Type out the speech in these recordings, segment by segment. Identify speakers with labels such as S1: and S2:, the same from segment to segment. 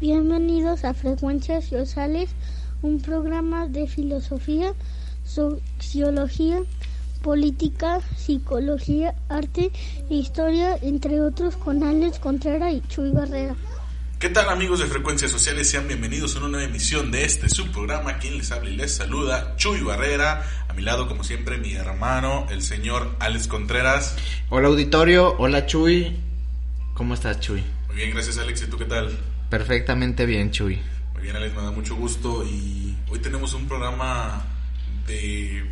S1: Bienvenidos a Frecuencias Sociales, un programa de filosofía, sociología, política, psicología, arte e historia, entre otros, con Alex Contreras y Chuy Barrera.
S2: ¿Qué tal amigos de Frecuencias Sociales? Sean bienvenidos a una nueva emisión de este subprograma. Quien les habla y les saluda, Chuy Barrera. A mi lado, como siempre, mi hermano, el señor Alex Contreras.
S3: Hola auditorio, hola Chuy. ¿Cómo estás Chuy?
S2: Muy bien, gracias Alex. ¿Y tú qué tal?
S3: Perfectamente bien, Chuy.
S2: Muy bien, Alex, me da mucho gusto y hoy tenemos un programa de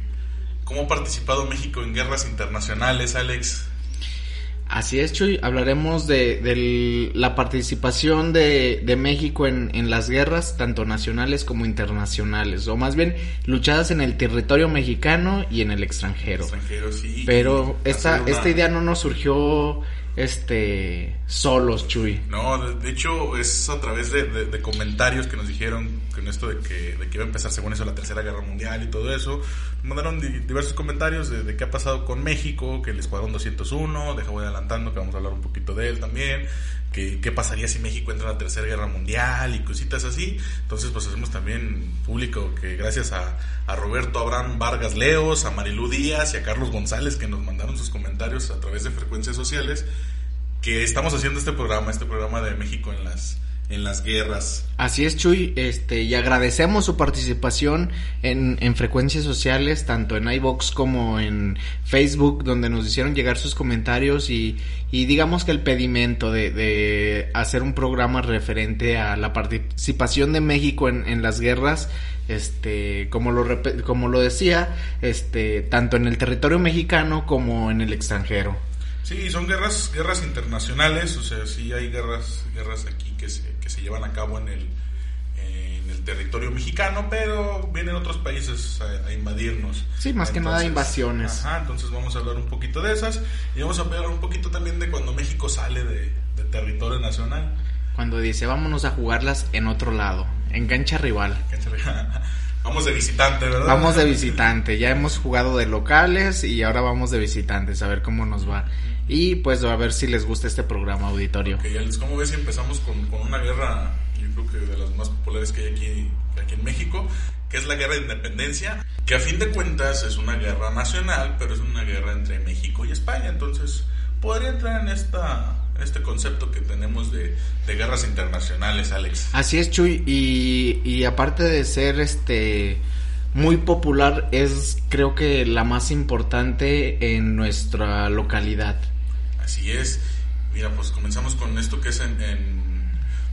S2: cómo ha participado México en guerras internacionales, Alex.
S3: Así es, Chuy. Hablaremos de, la participación de, México en, en, las guerras, tanto nacionales como internacionales, o más bien luchadas en el territorio mexicano y en el extranjero.
S2: Extranjero, sí.
S3: Pero esta, esta idea no nos surgió este solos, Chuy.
S2: No, de, hecho es a través de, comentarios que nos dijeron con esto de que, de que iba a empezar según eso la tercera guerra mundial y todo eso. Mandaron diversos comentarios de, qué ha pasado con México, que el Escuadrón 201, deja voy adelantando que vamos a hablar un poquito de él también, qué pasaría si México entra en la tercera guerra mundial y cositas así. Entonces pues hacemos también público que gracias a, a Roberto Abraham Vargas Leos, a Marilú Díaz y a Carlos González que nos mandaron sus comentarios a través de frecuencias sociales, que estamos haciendo este programa, este programa de México en las en las guerras.
S3: Así es, Chuy, este, y agradecemos su participación en, en frecuencias sociales, tanto en iBox como en Facebook, donde nos hicieron llegar sus comentarios y, y digamos que el pedimento de, de, hacer un programa referente a la participación de México en, en las guerras, este, como lo, como lo decía, este, tanto en el territorio mexicano como en el extranjero.
S2: Sí, son guerras, guerras internacionales, o sea, sí hay guerras, guerras aquí que se, que se llevan a cabo en el, en el territorio mexicano, pero vienen otros países a, invadirnos.
S3: Sí, más que nada invasiones.
S2: Ajá, entonces vamos a hablar un poquito de esas y vamos a hablar un poquito también de cuando México sale de, de territorio nacional.
S3: Cuando dice, vámonos a jugarlas en otro lado, en cancha rival.
S2: Cancha rival. Vamos de visitante, ¿verdad?
S3: Vamos de visitante. Ya hemos jugado de locales y ahora vamos de visitantes a ver cómo nos va. Y pues a ver si les gusta este programa auditorio.
S2: Ok, Alex, ¿cómo ves si empezamos con, con, una guerra, yo creo que de las más populares que hay aquí, aquí en México, que es la guerra de independencia, que a fin de cuentas es una guerra nacional, pero es una guerra entre México y España. Entonces, podría entrar en esta este concepto que tenemos de, de, guerras internacionales, Alex.
S3: Así es, Chuy, y, y aparte de ser este muy popular, es creo que la más importante en nuestra localidad.
S2: Así es. Mira, pues comenzamos con esto que es en...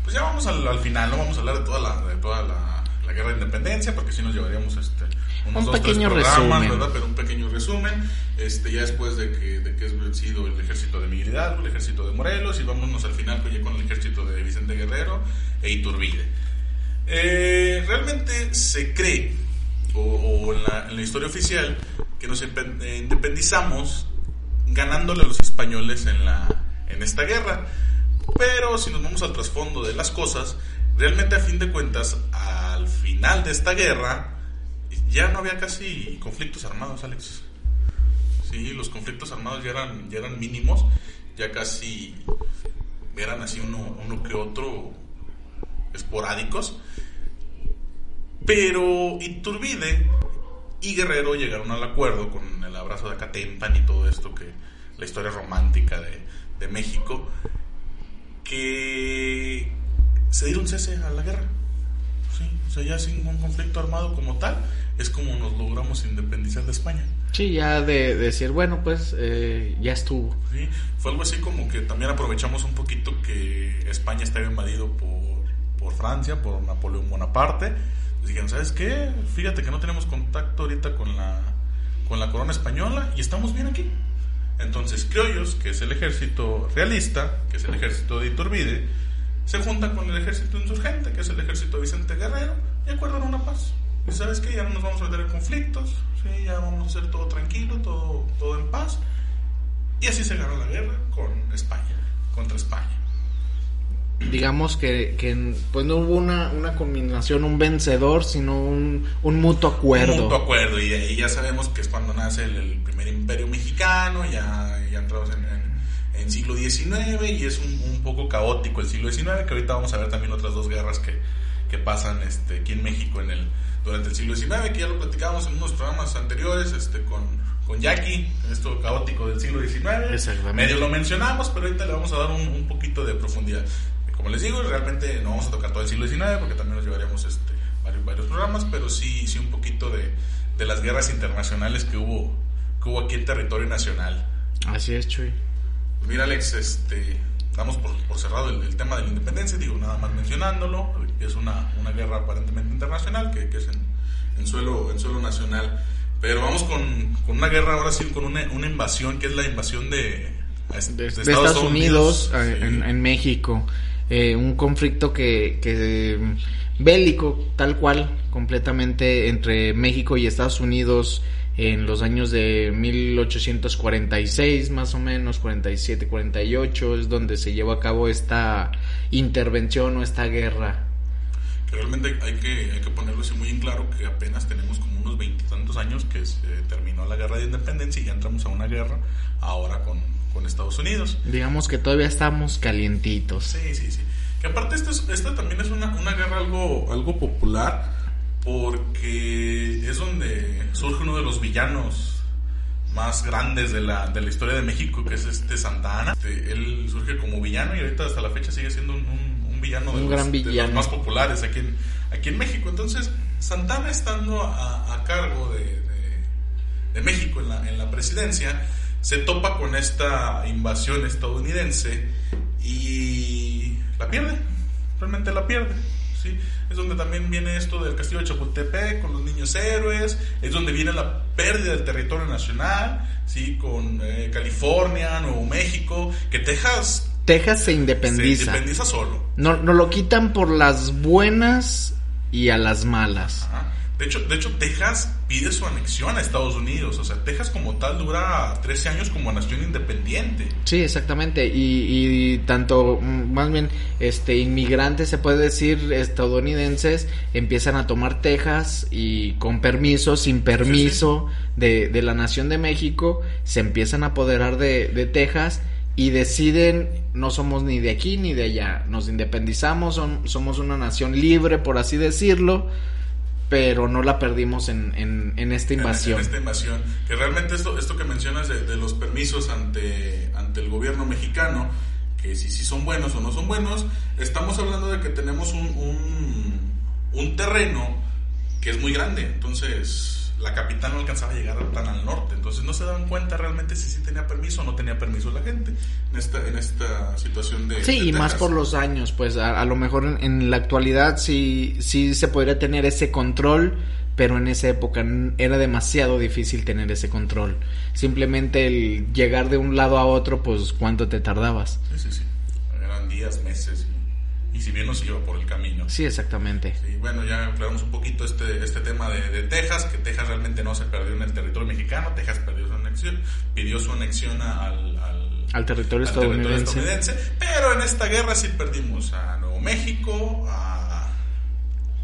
S2: pues ya vamos al, final, no vamos a hablar de toda la, de toda la, guerra de independencia, porque si nos llevaríamos este,
S3: unos un dos, pequeño tres programas, resumen.
S2: ¿verdad? Pero un pequeño resumen, este, ya después de que, de que es vencido el ejército de Miguel Hidalgo, el ejército de Morelos, y vámonos al final con el ejército de Vicente Guerrero e Iturbide. Eh, realmente se cree, o, en, la, en la historia oficial, que nos independizamos ganándole a los españoles en, la, en esta guerra. Pero si nos vamos al trasfondo de las cosas, realmente a fin de cuentas, al final de esta guerra, ya no había casi conflictos armados, Alex. Sí, los conflictos armados ya eran, ya eran mínimos, ya casi eran así uno, uno que otro esporádicos. Pero Iturbide y Guerrero llegaron al acuerdo con el abrazo de Acatempan y todo esto que la historia romántica de, de México que se dieron cese a la guerra o sea ya sin un conflicto armado como tal es como nos logramos independizar de España
S3: sí ya de, decir bueno pues eh, ya estuvo
S2: sí, fue algo así como que también aprovechamos un poquito que España estaba invadido por, por Francia por Napoleón Bonaparte dijeron, ¿sabes qué? Fíjate que no tenemos contacto ahorita con la, con la corona española y estamos bien aquí. Entonces, criollos, que es el ejército realista, que es el ejército de Iturbide, se juntan con el ejército insurgente, que es el ejército Vicente Guerrero, y acuerdan una paz. Y sabes que ya no nos vamos a meter en conflictos, ¿sí? ya vamos a hacer todo tranquilo, todo, todo en paz. Y así se ganó la guerra con España, contra España.
S3: Digamos que, que pues no hubo una, una combinación, un vencedor, sino un, un mutuo acuerdo.
S2: Un mutuo acuerdo, y ya sabemos que es cuando nace el, el primer imperio mexicano, ya, ya entramos en, en, en siglo XIX y es un, un, poco caótico el siglo XIX, que ahorita vamos a ver también otras dos guerras que, que pasan este, aquí en México en el, durante el siglo XIX, que ya lo platicábamos en unos programas anteriores este, con, con Jackie, en esto caótico del siglo XIX. Medio lo mencionamos, pero ahorita le vamos a dar un, un poquito de profundidad. Como les digo, realmente no vamos a tocar todo el siglo XIX porque también nos llevaríamos este, varios, varios programas, pero sí, sí un poquito de, de las guerras internacionales que hubo, que hubo aquí en territorio nacional.
S3: Así es, Chuy.
S2: Mira, Alex, este, damos por, por cerrado el, el, tema de la independencia, digo, nada más mencionándolo, es una, una guerra aparentemente internacional, que, que es en, en, suelo, en suelo nacional. Pero vamos con, con una guerra ahora sí, con una, una invasión, que es la invasión de,
S3: de, de Estados, Estados, Unidos, Unidos sí. en, en México. Eh, un conflicto que, que bélico, tal cual, completamente entre México y Estados Unidos en los años de 1846 más o menos, 47, 48, es donde se llevó a cabo esta intervención o esta guerra.
S2: Que realmente hay que, hay que ponerlo así muy en claro que apenas tenemos como unos veintitantos años que se terminó la guerra de independencia y ya entramos a una guerra ahora con, con Estados Unidos.
S3: Digamos que todavía estamos calientitos.
S2: Sí, sí, sí. Que aparte esto, es, esto también es una, una guerra algo, algo popular porque es donde surge uno de los villanos más grandes de la, de la historia de México, que es este Santa Ana. Este, él surge como villano y ahorita hasta la fecha sigue siendo un, un, un villano, de,
S3: un
S2: los,
S3: gran villano.
S2: de los más populares aquí en, aquí en México. Entonces, Santana estando a, a cargo de, de, de, México en la, en la presidencia, se topa con esta invasión estadounidense y la pierde, realmente la pierde. ¿sí? Es donde también viene esto del castillo de Chapultepec con los niños héroes, es donde viene la pérdida del territorio nacional, ¿sí? con eh, California, Nuevo México, que Texas...
S3: Texas se independiza.
S2: Se independiza solo.
S3: No, no lo quitan por las buenas y a las malas.
S2: Ajá. De hecho, de hecho, Texas pide su anexión a Estados Unidos. O sea, Texas como tal dura 13 años como nación independiente.
S3: Sí, exactamente. Y, y tanto, más bien, este, inmigrantes, se puede decir, estadounidenses, empiezan a tomar Texas y con permiso, sin permiso sí, sí. De, de, la nación de México, se empiezan a apoderar de, de Texas y deciden no somos ni de aquí ni de allá, nos independizamos, son, somos una nación libre, por así decirlo, pero no la perdimos en, en, en esta invasión.
S2: En, en, esta invasión. Que realmente esto, esto que mencionas de, de, los permisos ante, ante el gobierno mexicano, que si, si son buenos o no son buenos, estamos hablando de que tenemos un, un, un terreno que es muy grande. Entonces, la capital no alcanzaba a llegar tan al norte. No se daban cuenta realmente si sí tenía permiso o no tenía permiso la gente en esta, en esta situación de...
S3: Sí,
S2: de
S3: y más por los años, pues a, a lo mejor en, en, la actualidad sí, sí se podría tener ese control, pero en esa época era demasiado difícil tener ese control. Simplemente el llegar de un lado a otro, pues cuánto te tardabas.
S2: Sí, sí, sí. Eran días, meses y si bien nos iba por el camino.
S3: Sí, exactamente.
S2: Sí, bueno, ya aclaramos un poquito este, este tema de, de, Texas, que Texas realmente no se perdió en el territorio mexicano, Texas perdió su anexión, pidió su anexión al, al,
S3: al territorio, al estadounidense.
S2: territorio estadounidense, pero en esta guerra sí perdimos a Nuevo México, a,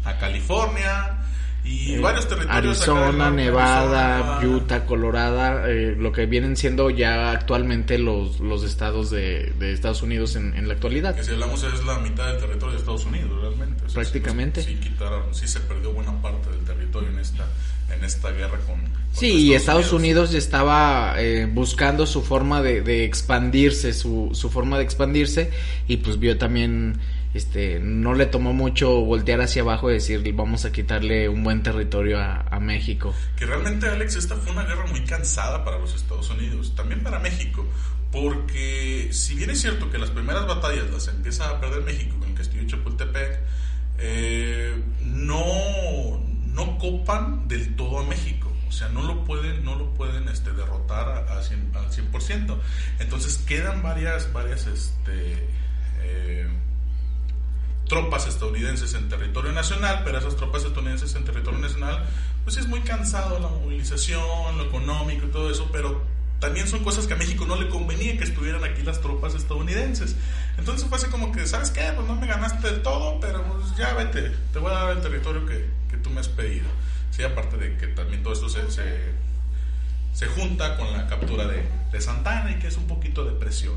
S2: a California, y eh, varios territorios
S3: Arizona, acá, Nevada, Arizona. Utah, Colorado, eh, lo que vienen siendo ya actualmente los, los estados de, de Estados Unidos en, en, la actualidad.
S2: Que si hablamos es la mitad del territorio de Estados Unidos realmente. O sea,
S3: Prácticamente.
S2: Sí, sí, quitaron, sí se perdió buena parte del territorio en esta, en esta guerra con... con
S3: sí, y Estados Unidos, Unidos estaba eh, buscando su forma de, de expandirse, su, su forma de expandirse, y pues vio también este no le tomó mucho voltear hacia abajo y decir vamos a quitarle un buen territorio a, México.
S2: Que realmente Alex esta fue una guerra muy cansada para los Estados Unidos, también para México, porque si bien es cierto que las primeras batallas las empieza a perder México con el castillo Chapultepec, eh, no no copan del todo a México. O sea, no lo pueden, no lo pueden este, derrotar a, a 100, al 100%. Entonces quedan varias, varias, este, eh, tropas estadounidenses en territorio nacional, pero esas tropas estadounidenses en territorio nacional, pues es muy cansado la movilización, lo económico y todo eso, pero también son cosas que a México no le convenía que estuvieran aquí las tropas estadounidenses. Entonces fue así como que, ¿sabes qué? Pues no me ganaste del todo, pero pues ya vete, te voy a dar el territorio que, que tú me has pedido. Sí, aparte de que también todo esto se, se, se junta con la captura de, de, Santana y que es un poquito de presión.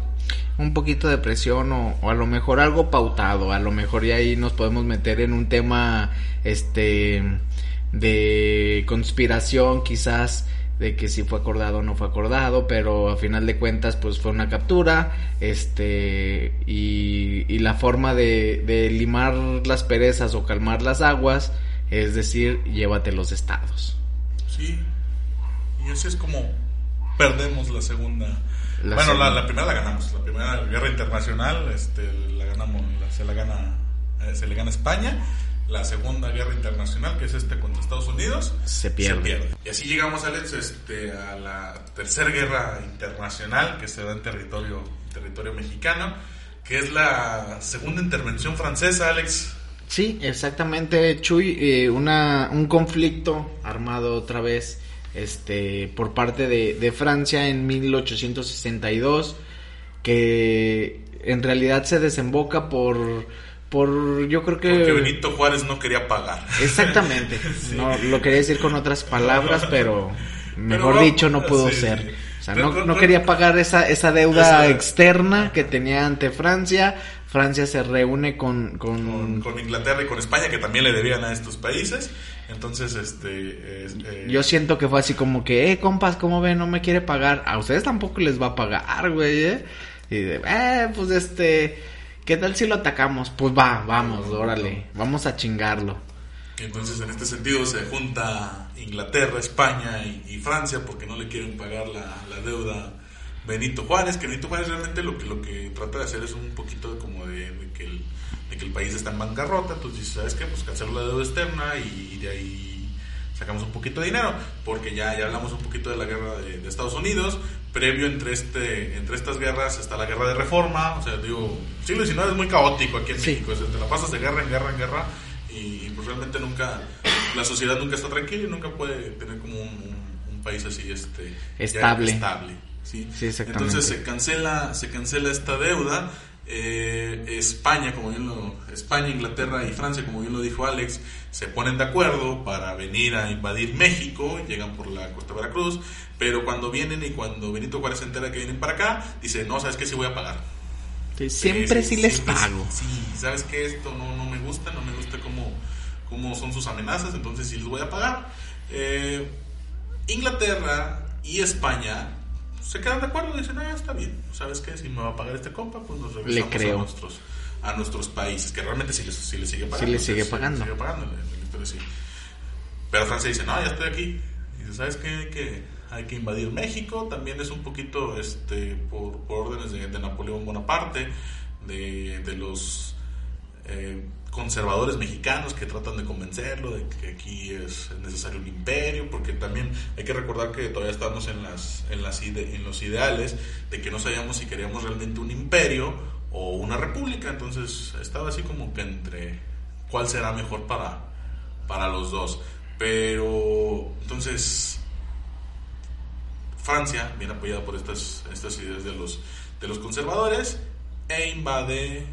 S3: Un poquito de presión o, o, a lo mejor algo pautado, a lo mejor ya ahí nos podemos meter en un tema este de conspiración quizás de que si fue acordado o no fue acordado, pero a final de cuentas pues fue una captura, este, y, y la forma de, de, limar las perezas o calmar las aguas, es decir, llévate los estados.
S2: Sí, y así es como perdemos la segunda. La bueno, segunda. La, la, primera la ganamos, la primera guerra internacional, este, la ganamos, se la gana, eh, se le gana España la Segunda Guerra Internacional, que es este contra Estados Unidos,
S3: se pierde.
S2: Se pierde. Y así llegamos, Alex, este, a la Tercera Guerra Internacional, que se da en territorio, territorio mexicano, que es la segunda intervención francesa, Alex.
S3: Sí, exactamente, Chuy, eh, una, un conflicto armado otra vez este, por parte de, de Francia en 1862, que en realidad se desemboca por por yo creo que
S2: porque Benito Juárez no quería pagar
S3: exactamente sí. no lo quería decir con otras palabras pero mejor pero, dicho no pudo sí, ser sí. O sea no, no, quería pagar esa esa deuda esa... externa que tenía ante Francia. Francia se reúne con con...
S2: con con, Inglaterra y con España que también le debían a estos países. Entonces este
S3: eh, yo siento que fue así como que eh compas cómo ven no me quiere pagar a ustedes tampoco les va a pagar güey eh y de, eh pues este ¿Qué tal si lo atacamos? Pues va, vamos, órale, vamos a chingarlo.
S2: Entonces, en este sentido, se junta Inglaterra, España y, y Francia porque no le quieren pagar la, la, deuda Benito Juárez, que Benito Juárez realmente lo que, lo que trata de hacer es un poquito como de, de, que, el, de que el país está en bancarrota, entonces, ¿sabes qué? Pues cancelo la deuda externa y, y de ahí sacamos un poquito de dinero, porque ya, ya hablamos un poquito de la guerra de, de, Estados Unidos, previo entre, este, entre estas guerras está la guerra de reforma, o sea, digo, siglo XIX es muy caótico aquí en sí. México, o sea, te la pasas de guerra en guerra en guerra y pues realmente nunca, la sociedad nunca está tranquila y nunca puede tener como un, un, un país así este,
S3: estable.
S2: estable ¿sí?
S3: Sí,
S2: Entonces se cancela, se cancela esta deuda. Eh, España, como bien lo, España, Inglaterra y Francia, como bien lo dijo Alex, se ponen de acuerdo para venir a invadir México, llegan por la costa de Veracruz, pero cuando vienen y cuando Benito Juárez se entera que vienen para acá, dice, no, ¿sabes qué? Sí voy a pagar.
S3: Sí, siempre sí, sí les
S2: siempre,
S3: pago.
S2: Sí, ¿sabes qué? Esto no, no me gusta, no me gusta cómo, cómo son sus amenazas, entonces sí les voy a pagar. Eh, Inglaterra y España se quedan de acuerdo, dicen, ah, está bien, ¿sabes qué? Si me va a pagar este compa, pues nos regresamos
S3: Le creo.
S2: a nuestros a nuestros países, que realmente sí les, sí les sigue pagando.
S3: Sí les sigue pagando.
S2: Sí, sigue pagando pero, sí. pero Francia dice, no, ya estoy aquí. Y dice, ¿sabes qué? Que hay que invadir México, también es un poquito este por, por órdenes de, de, Napoleón Bonaparte, de, de los eh, conservadores mexicanos que tratan de convencerlo de que aquí es necesario un imperio, porque también hay que recordar que todavía estamos en, las, en, las en los ideales de que no sabíamos si queríamos realmente un imperio o una república, entonces estaba así como que entre cuál será mejor para, para los dos. Pero entonces Francia, bien apoyada por estas, estas ideas de los, de los conservadores, e invade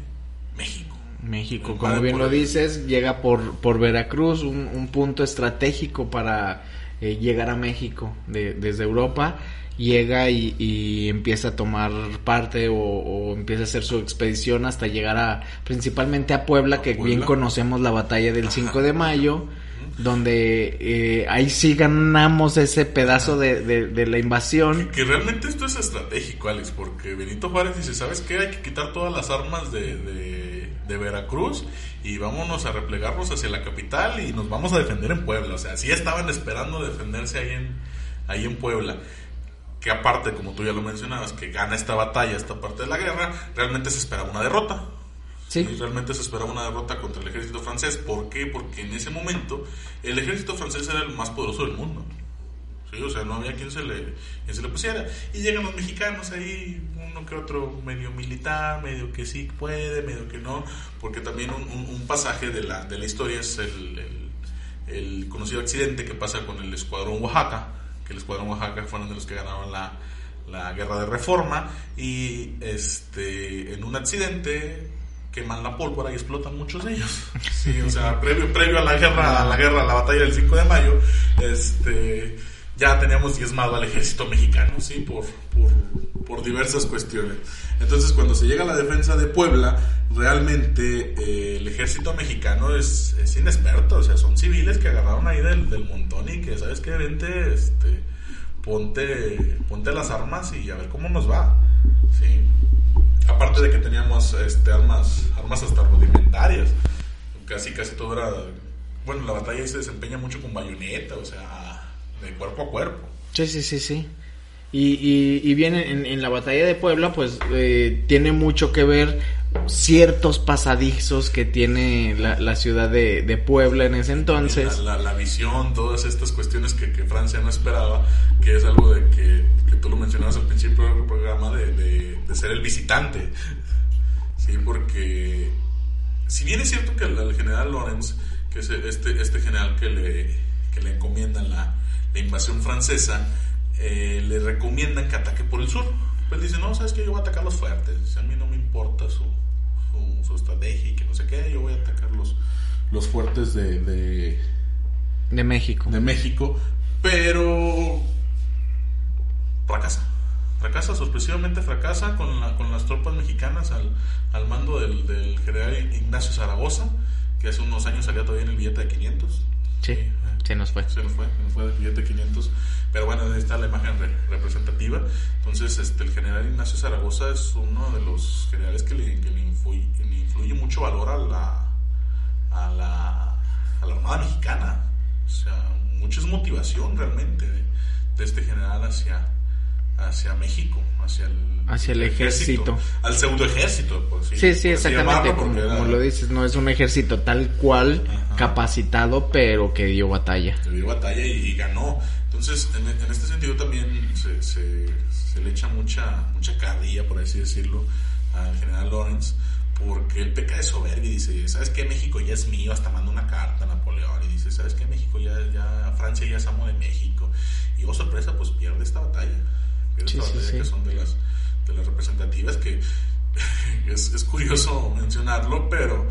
S2: México.
S3: México, como bien lo dices, llega por, por Veracruz, un, un punto estratégico para eh, llegar a México de, desde Europa. Llega y, y, empieza a tomar parte o, o, empieza a hacer su expedición hasta llegar a principalmente a Puebla, ¿A que Puebla? bien conocemos la batalla del Ajá. 5 de mayo donde eh, ahí sí ganamos ese pedazo de, de, de la invasión.
S2: Que, que, realmente esto es estratégico, Alex, porque Benito Juárez dice, ¿sabes qué? Hay que quitar todas las armas de, de, de, Veracruz y vámonos a replegarnos hacia la capital y nos vamos a defender en Puebla. O sea, sí estaban esperando defenderse ahí en, ahí en Puebla. Que aparte, como tú ya lo mencionabas, que gana esta batalla, esta parte de la guerra, realmente se esperaba una derrota.
S3: Sí.
S2: Realmente se esperaba una derrota contra el ejército francés. ¿Por qué? Porque en ese momento el ejército francés era el más poderoso del mundo. ¿Sí? O sea, no había quien se, le, quien se le pusiera. Y llegan los mexicanos ahí, uno que otro medio militar, medio que sí puede, medio que no, porque también un, un, pasaje de la, de la historia es el, el, el, conocido accidente que pasa con el Escuadrón Oaxaca, que el Escuadrón Oaxaca fueron de los que ganaron la, la guerra de reforma, y este, en un accidente queman la pólvora y explotan muchos de ellos. Sí, o sea, previo, previo a la guerra, a la guerra, a la batalla del 5 de mayo, este, ya teníamos diezmado al ejército mexicano, sí, por, por, por diversas cuestiones. Entonces, cuando se llega a la defensa de Puebla, realmente eh, el ejército mexicano es, es, inexperto, o sea, son civiles que agarraron ahí del, del montón y que, ¿sabes qué? Vente, este, ponte, ponte las armas y a ver cómo nos va, sí aparte de que teníamos este, armas, armas hasta rudimentarias, casi casi todo era, bueno, la batalla se desempeña mucho con bayoneta, o sea, de cuerpo a cuerpo.
S3: Sí, sí, sí, sí. Y, y, y bien, en, en, la batalla de Puebla, pues eh, tiene mucho que ver ciertos pasadizos que tiene la, la ciudad de, de, Puebla en ese entonces.
S2: La, la, la, visión, todas estas cuestiones que, que, Francia no esperaba, que es algo de que, que tú lo mencionabas al principio del programa, de, de, de, ser el visitante. Sí, porque si bien es cierto que el, general Lorenz, que es este, este general que le, que le encomienda la, la invasión francesa, eh, le recomiendan que ataque por el sur. Pues dice, no, sabes que yo voy a atacar los fuertes, a mí no me importa su, su, su, estrategia y que no sé qué, yo voy a atacar los, los fuertes de, de,
S3: de México.
S2: De México, pero fracasa. Fracasa, sorpresivamente fracasa con, la, con las tropas mexicanas al, al mando del, del, general Ignacio Zaragoza, que hace unos años salía todavía en el billete de 500.
S3: Sí, eh, se nos fue.
S2: Se nos fue, se nos fue del billete de 500. Pero bueno, ahí está la imagen re, representativa. Entonces, este, el general Ignacio Zaragoza es uno de los generales que le, que le, influye, le influye, mucho valor a la, a la, a la Armada Mexicana. O sea, mucha es motivación realmente de, de este general hacia, hacia México, hacia el,
S3: hacia el ejército.
S2: ejército. Al pseudo ejército, pues, sí,
S3: sí, sí exactamente, como, era... como, lo dices, no es un ejército tal cual Ajá. capacitado, pero que dio batalla.
S2: Que dio batalla y, y ganó. Entonces, en, en, este sentido también se, se, se, le echa mucha, mucha carrilla, por así decirlo, al general Lawrence, porque él peca de soberbia y dice, ¿sabes qué? México ya es mío, hasta manda una carta a Napoleón y dice, ¿sabes qué? México ya, ya, Francia ya es amo de México. Y oh sorpresa, pues pierde esta batalla.
S3: Sí,
S2: esta
S3: sí,
S2: que son de las, de las representativas que es, es curioso mencionarlo, pero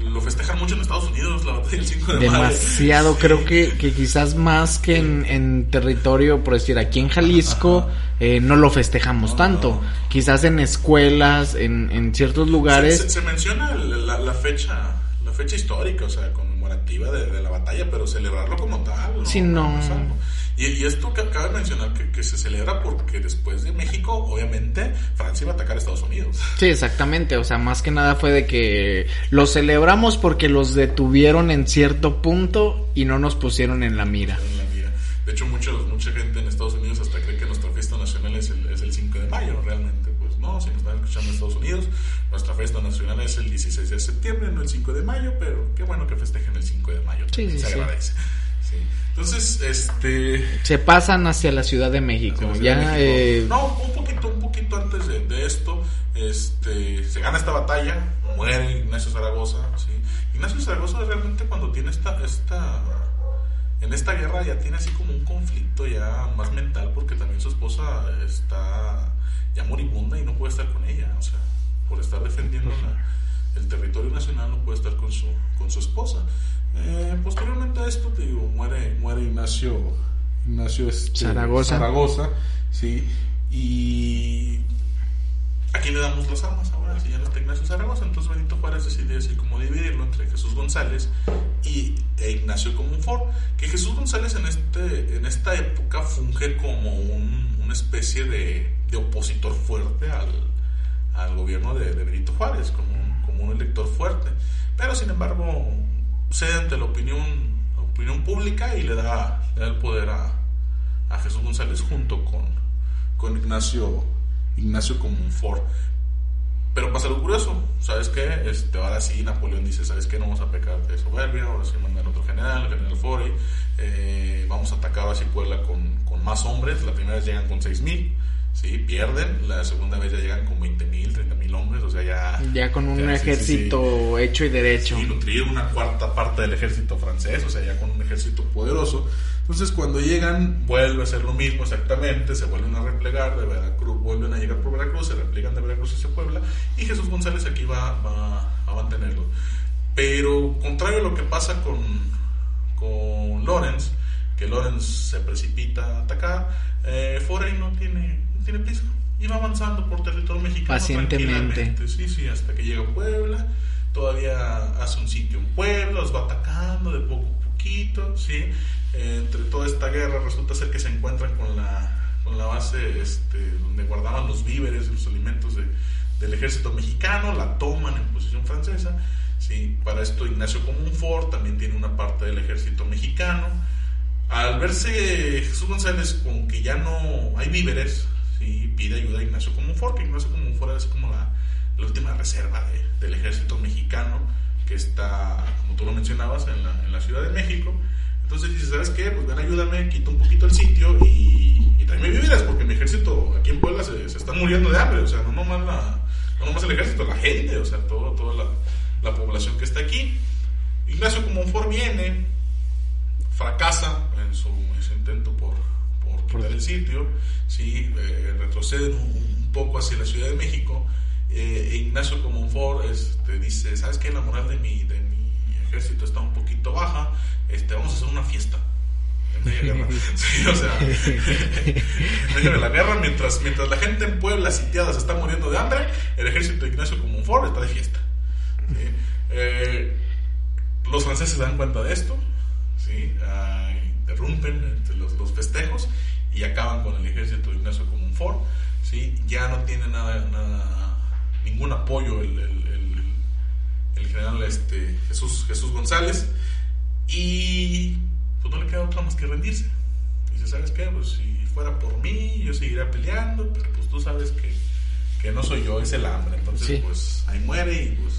S2: lo festejan mucho en Estados Unidos, la batalla del 5 de
S3: Demasiado,
S2: mayo.
S3: creo que, que, quizás más que en, en, territorio, por decir, aquí en Jalisco, eh, no lo festejamos
S2: no,
S3: tanto.
S2: No.
S3: Quizás en escuelas, en, en ciertos lugares.
S2: Se, se, se menciona la, la, fecha la fecha histórica, o sea, conmemorativa de, de la batalla, pero celebrarlo como tal.
S3: No, sí, no.
S2: Y, y, esto que acaba de mencionar, que, que, se celebra porque después de México, obviamente, Francia iba a atacar a Estados Unidos.
S3: Sí, exactamente. O sea, más que nada fue de que lo celebramos porque los detuvieron en cierto punto y no nos pusieron en la mira.
S2: En la mira. De hecho, muchos, mucha gente en Estados Unidos hasta cree que nuestra fiesta nacional es el, es el 5 de mayo, realmente. Pues no, si nos están escuchando en Estados Unidos, nuestra fiesta nacional es el 16 de septiembre, no el 5 de mayo, pero qué bueno que festejen el 5 de mayo.
S3: Sí, sí,
S2: se
S3: sí.
S2: agradece. Sí. Entonces, este...
S3: Se pasan hacia la Ciudad de México.
S2: Ciudad
S3: ya,
S2: de México.
S3: Eh...
S2: No, un poquito, un poquito antes de, de, esto, este, se gana esta batalla, muere Ignacio Zaragoza, ¿sí? Ignacio Zaragoza realmente cuando tiene esta, esta... En esta guerra ya tiene así como un conflicto ya más mental porque también su esposa está ya moribunda y no puede estar con ella, o sea, por estar defendiendo la, el territorio nacional no puede estar con su, con su esposa. Eh, posteriormente a esto, te digo, muere, muere Ignacio, Ignacio este,
S3: Zaragoza.
S2: Zaragoza, sí, y ¿a quién le damos las armas ahora? Si ya no está Ignacio Zaragoza, entonces Benito Juárez decide así como dividirlo entre Jesús González y e Ignacio Comunfort, que Jesús González en, este, en esta época funge como un, una especie de, de opositor fuerte al, al gobierno de, de, Benito Juárez, como, como un elector fuerte, pero sin embargo cede ante la opinión, opinión pública y le da, le da el poder a, a, Jesús González junto con, con Ignacio, Ignacio Comunfort. Pero pasa lo curioso, ¿sabes qué? Este, ahora sí Napoleón dice, ¿sabes qué? No vamos a pecar de soberbia, ahora sí mandan otro general, el general Fori, eh, vamos a atacar así Puebla con, con más hombres, la primera vez llegan con 6.000, ¿sí? Pierden, la segunda vez ya llegan con 20.000, 30.000 hombres, o sea, ya...
S3: Ya con un
S2: ya, sí, sí,
S3: ejército hecho y derecho.
S2: Sí, nutrir una cuarta parte del ejército francés, o sea, ya con un ejército poderoso. Entonces, cuando llegan, vuelve a ser lo mismo exactamente, se vuelven a replegar de Veracruz, vuelven a llegar por Veracruz, se replegan de Veracruz hacia Puebla, y Jesús González aquí va, va a mantenerlo. Pero, contrario a lo que pasa con, con Lorenz, que Lorenz se precipita a atacar, eh, Forey no tiene, tiene prisa y va avanzando por territorio mexicano
S3: Pacientemente.
S2: tranquilamente. Sí, sí, hasta que llega a Puebla, todavía hace un sitio en Puebla, los va atacando de poco a poquito, ¿sí? Eh, entre toda esta guerra resulta ser que se encuentran con la, con la base este, donde guardaban los víveres y los alimentos de- del ejército mexicano, la toman en posición francesa, ¿sí? Para esto Ignacio Comunfort también tiene una parte del ejército mexicano. Al verse Jesús González con que ya no hay víveres, ¿sí? pide ayuda a Ignacio Comunfort, que Ignacio Comunfort es como la, la última reserva de- del ejército mexicano que está, como tú lo mencionabas, en la, en la Ciudad de México. Entonces dice, ¿sabes qué? Pues ven, ayúdame, quita un poquito el sitio y, y tráeme víveres, porque mi ejército aquí en Puebla se, se está muriendo de hambre, o sea, no nomás, la, no nomás el ejército, la gente, o sea, todo, toda la, la población que está aquí. Ignacio Comonfort viene, fracasa en su, en su intento por, por el sitio, ¿sí? Eh, retrocede un, un poco hacia la Ciudad de México. eh, e Ignacio Comonfort este, dice, ¿sabes qué? La moral de mi, de mi ejército está un poquito baja, este, vamos a hacer una fiesta. En medio de guerra. Sí, o sea, en medio de la guerra, mientras, mientras la gente en Puebla sitiada se está muriendo de hambre, el ejército de Ignacio Comonfort está de fiesta. ¿sí? Eh, los franceses se dan cuenta de esto, ¿sí? Ah, interrumpen los, los festejos y acaban con el ejército de Ignacio Comonfort, ¿sí? Ya no tiene nada, nada ningún apoyo el, el- el- el general este, Jesús, Jesús González y pues no le queda otra más que rendirse. Dice, ¿sabes qué? Pues si fuera por mí, yo seguiría peleando, pero pues tú sabes que, que no soy yo, es el hambre. Entonces,
S3: Sí.
S2: pues ahí muere y pues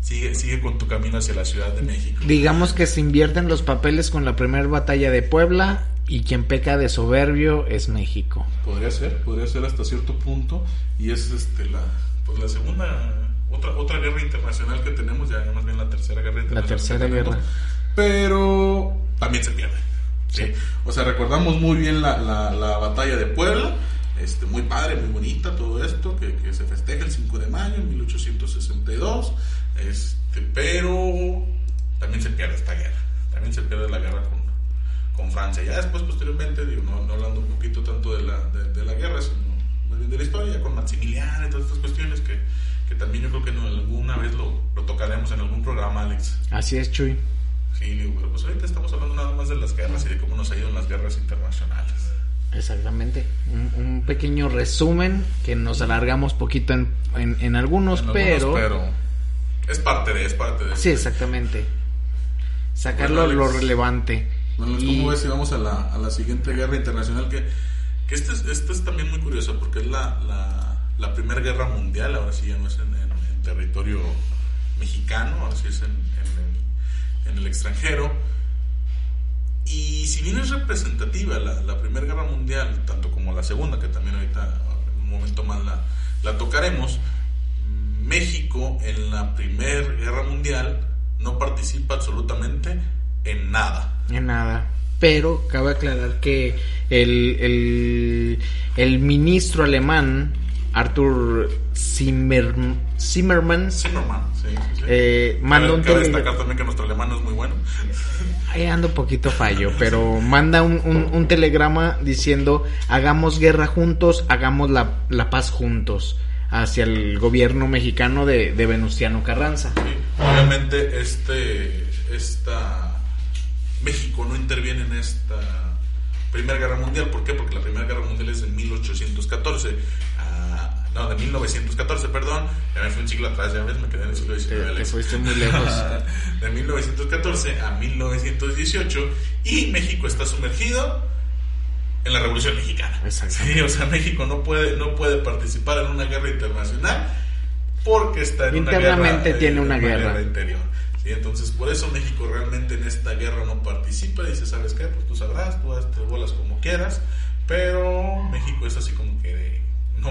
S2: sigue, sigue con tu camino hacia la Ciudad de México.
S3: Digamos que se invierten los papeles con la primera batalla de Puebla y quien peca de soberbio es México.
S2: Podría ser, podría ser hasta cierto punto. Y es este la, pues la segunda, otra, otra guerra internacional que tenemos, ya más bien la tercera guerra internacional. que
S3: tercera
S2: tenemos.
S3: guerra.
S2: Pero también se pierde. ¿sí?
S3: Sí.
S2: O sea, recordamos muy bien la, la, la batalla de Puebla. Este, muy padre, muy bonita todo esto, que, que se festeja el 5 de mayo de 1862. Este, pero también se pierde esta guerra. También se pierde la guerra con, con Francia. Ya después, posteriormente, digo, no, no hablando un poquito tanto de la, de, de la guerra, sino más bien de la historia, con Maximiliano y todas estas cuestiones que, que también yo creo que no, alguna vez lo, lo tocaremos en algún programa, Alex.
S3: Así es, Chuy.
S2: Sí, digo, pero pues ahorita estamos hablando nada más de las guerras y de cómo nos ha ido en las guerras internacionales.
S3: Exactamente. Un, un pequeño resumen que nos alargamos poquito en, en- en algunos,
S2: En algunos,
S3: pero...
S2: pero es parte de, es parte de.
S3: Sí, exactamente. Sacarlo
S2: Bueno,
S3: lo
S2: Alex.
S3: relevante.
S2: Bueno,
S3: Y-
S2: ¿cómo ves si vamos a la, a la siguiente guerra internacional? Que, que esta es, esta es también muy curiosa porque es la, la, la primera guerra mundial, ahora sí ya no es en, en- en territorio mexicano, ahora sí es en, el, en el extranjero. Y si bien es representativa la, la primera guerra mundial, tanto como la segunda, que también ahorita en un momento más la, la tocaremos, México en la primera guerra mundial no participa absolutamente en nada.
S3: En nada. Pero cabe aclarar que el, el, el ministro alemán, Arthur Zimmer, Zimmermann,
S2: Zimmerman, sí, sí, sí.
S3: Eh, manda un
S2: cabe destacar también que nuestro alemán es muy bueno.
S3: ahí anda un poquito fallo, pero manda un, un- un telegrama diciendo hagamos guerra juntos, hagamos la, la paz juntos hacia el gobierno mexicano de, de Venustiano Carranza.
S2: Obviamente, este, esta México no interviene en esta Primera Guerra Mundial. ¿Por qué? Porque la Primera Guerra Mundial es de 1814. ah, no, de 1914, perdón. Ya me fui un siglo atrás, ya ves, me quedé en el siglo XIX.
S3: Te- fuiste muy lejos.
S2: de 1914 a 1918. Y México está sumergido en la Revolución Mexicana. Sí, o sea, México no puede, no puede participar en una guerra internacional porque está en una guerra.
S3: Internamente tiene una guerra.
S2: interior. Sí, entonces por eso México realmente en esta guerra no participa, dice, ¿sabes qué? Pues tú sabrás, tú te bolas como quieras, pero México es así como que... No,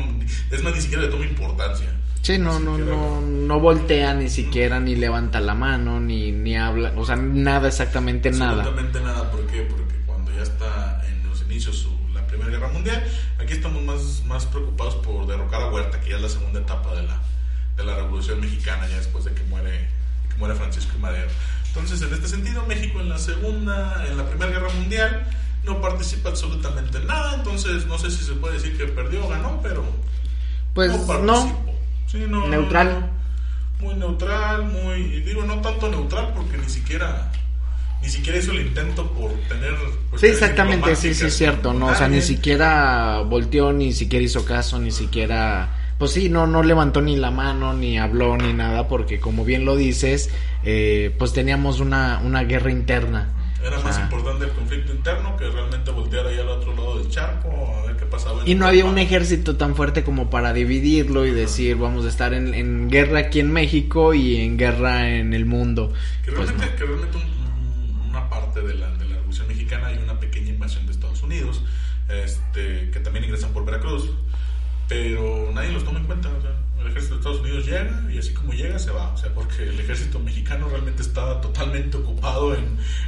S2: es más, ni siquiera le toma importancia.
S3: Sí, no, no, no, no voltea ni siquiera, ni levanta la mano, ni, ni habla, o sea, nada, exactamente nada.
S2: Absolutamente nada, ¿por qué? Porque cuando ya está en los inicios su, la Primera Guerra Mundial, aquí estamos más, más preocupados por derrocar a Huerta, que ya es la segunda etapa de la, de la Revolución Mexicana, ya después de que muere, que muere Francisco y Madero. Entonces, en este sentido, México en la Segunda, en la Primera Guerra Mundial, no participa absolutamente en nada, entonces no sé si se puede decir que perdió o ganó, pero
S3: pues no,
S2: Sí, no,
S3: neutral.
S2: muy neutral, muy digo no tanto neutral porque ni siquiera ni siquiera hizo el intento por tener
S3: Sí, exactamente, sí, sí es cierto, no, o sea, ni siquiera volteó, ni siquiera hizo caso, ni siquiera pues sí, no, no levantó ni la mano, ni habló, ni nada, porque como bien lo dices, eh, pues teníamos una, una guerra interna.
S2: Era más importante el conflicto interno que realmente voltear ahí al otro lado del charco a ver qué pasaba.
S3: Y no había un ejército tan fuerte como para dividirlo y decir vamos a estar en, en, guerra aquí en México y en guerra en el mundo.
S2: Que
S3: Pues
S2: realmente,
S3: no.
S2: que realmente un- una parte de la, de la Revolución Mexicana hay una pequeña invasión de Estados Unidos, este, que también ingresan por Veracruz, pero nadie los toma en cuenta. o sea, el ejército de Estados Unidos llega y así como llega se va. O sea, porque el ejército mexicano realmente estaba totalmente ocupado en,